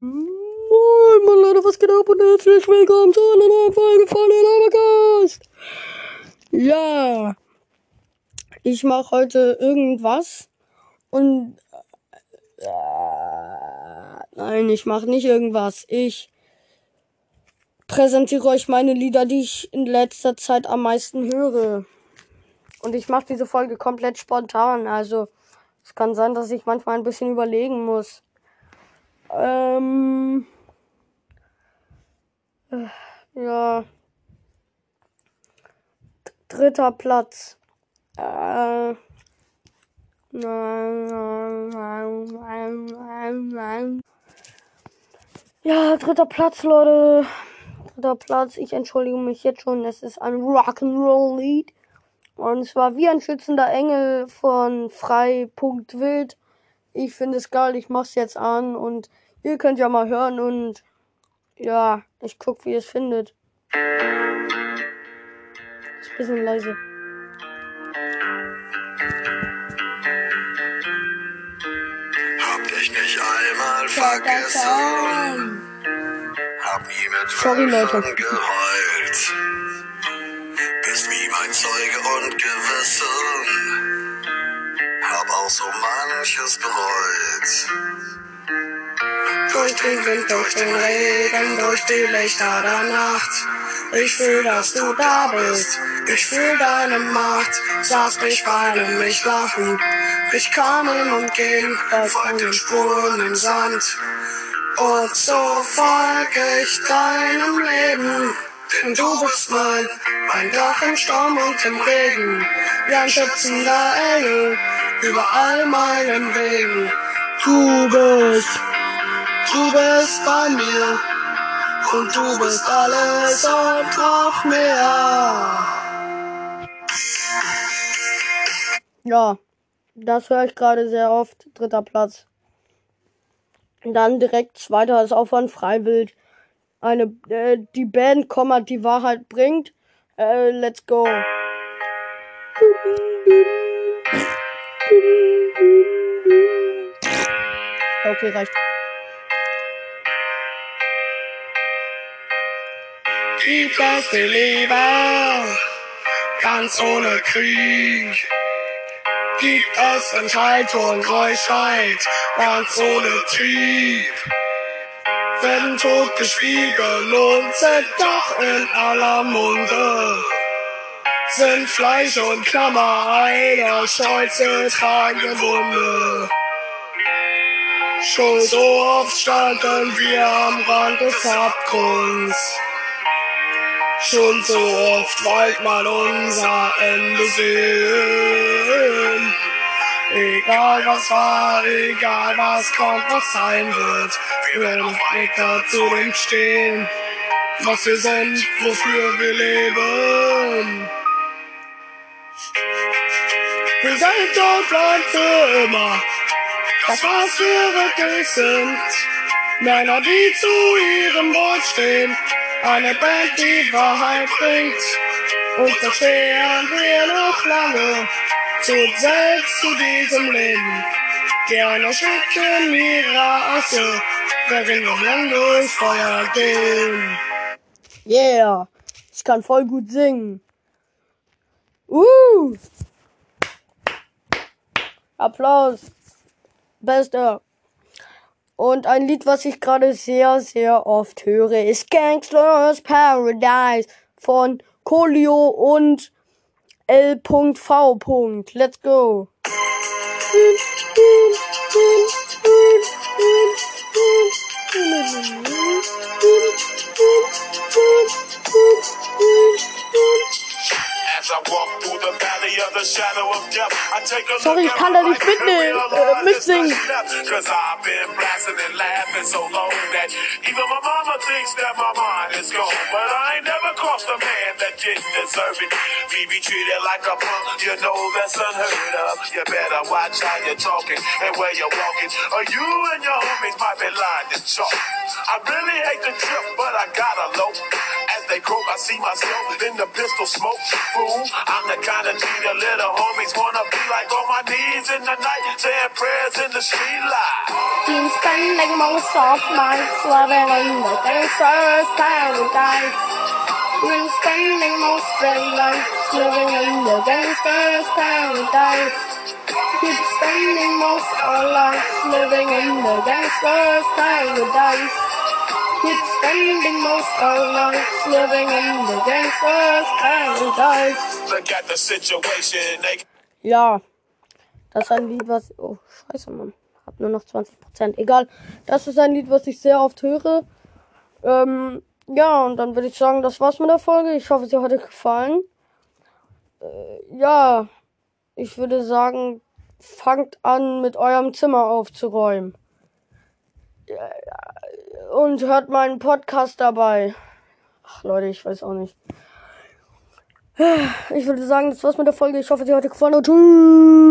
Moin, meine Leute, was geht ab und herzlich willkommen zu einer neuen Folge von Overcast. Ja, ich mache heute irgendwas und äh, nein, ich mache nicht irgendwas. Ich präsentiere euch meine Lieder, die ich in letzter Zeit am meisten höre. Und ich mache diese Folge komplett spontan, also es kann sein, dass ich manchmal ein bisschen überlegen muss. Ähm, äh, ja. Dritter Platz. Äh, ja, dritter Platz, Leute. Dritter Platz. Ich entschuldige mich jetzt schon. Es ist ein Rock'n'Roll-Lied. Und zwar wie ein schützender Engel von Frei.wild. Ich finde es geil. Ich mach's jetzt an und ihr könnt ja mal hören und ja, ich guck, wie ihr es findet. Ist ein bisschen leise. Hab dich nicht einmal vergessen. Hab nie mit Sorry, Leute. Geheult. Bist wie mein Zeuge und Gewissen. Hab auch so manches bereut. Durch den Wind, durch den Regen, durch die Lichter der Nacht. Ich fühl, dass du da bist. Ich fühl deine Macht. Sahst mich weinen, mich lachen. Ich kommen und gehen, folg den Spuren im Sand. Und so folge ich deinem Leben. Denn du bist mein, mein Dach im Sturm und im Regen. Wie ein schützender Engel über all meinen Wegen. Du bist. Du bist bei mir und du bist alles und noch mehr. Ja, das höre ich gerade sehr oft. Dritter Platz. Dann direkt zweiter ist auch von Freiwild. Eine, äh, die Band, die Wahrheit bringt. Äh, let's go. Okay, reicht. Gibt es die Liebe ganz ohne Krieg? Gibt es Enthaltung, Keuschheit ganz ohne Trieb? Werden tot geschwiegen und sind doch in aller Munde. Sind Fleisch und Klammer einer Scheuze tragende Wunde. Schon so oft standen wir am Rand des Abgrunds. Schon so oft wollt man unser Ende sehen. Egal was war, egal was kommt, was sein wird, wir werden weiter zu dem stehen, was wir sind, wofür wir leben. Wir sind und bleiben für immer, das was wir wirklich sind. Männer, die zu ihrem Wort stehen, eine Band, die Wahrheit bringt. Und so stehen wir noch lange uns selbst zu diesem Leben. Gerne schicken ihre Asche, während wir lang durchs Feuer gehen. Yeah. Ich kann voll gut singen. Uh. Applaus. Bester. Und ein Lied, was ich gerade sehr, sehr oft höre, ist Gangsters Paradise von Colio und L.V. Let's go. Crossed a man that didn't deserve it. Me be treated like a punk, you know that's unheard of. You better watch how you're talking and where you're walking, or you and your homies might be lying to chalk. I really hate the trip, but I gotta low. They croak, I see myself in the pistol smoke. Fool, I'm the kind of the little homies wanna be like on my knees in the night, saying prayers in the street light. Team spending most soft nights living in the gangster's paradise. We're spending most their lives living in the gangster's paradise. Keep spending most our lives living in the gangster's paradise. Keep spending most our lives living in the gangster's paradise. Look at the situation. They Ja, das ist ein Lied, was. Oh, scheiße, Mann. Hab nur noch 20%. Egal. Das ist ein Lied, was ich sehr oft höre. Ähm, ja, und dann würde ich sagen, das war's mit der Folge. Ich hoffe, sie hat euch gefallen. Äh, ja, ich würde sagen, fangt an, mit eurem Zimmer aufzuräumen. Und hört meinen Podcast dabei. Ach, Leute, ich weiß auch nicht. Ich würde sagen, das war's mit der Folge. Ich hoffe, sie hat euch gefallen und tschüss.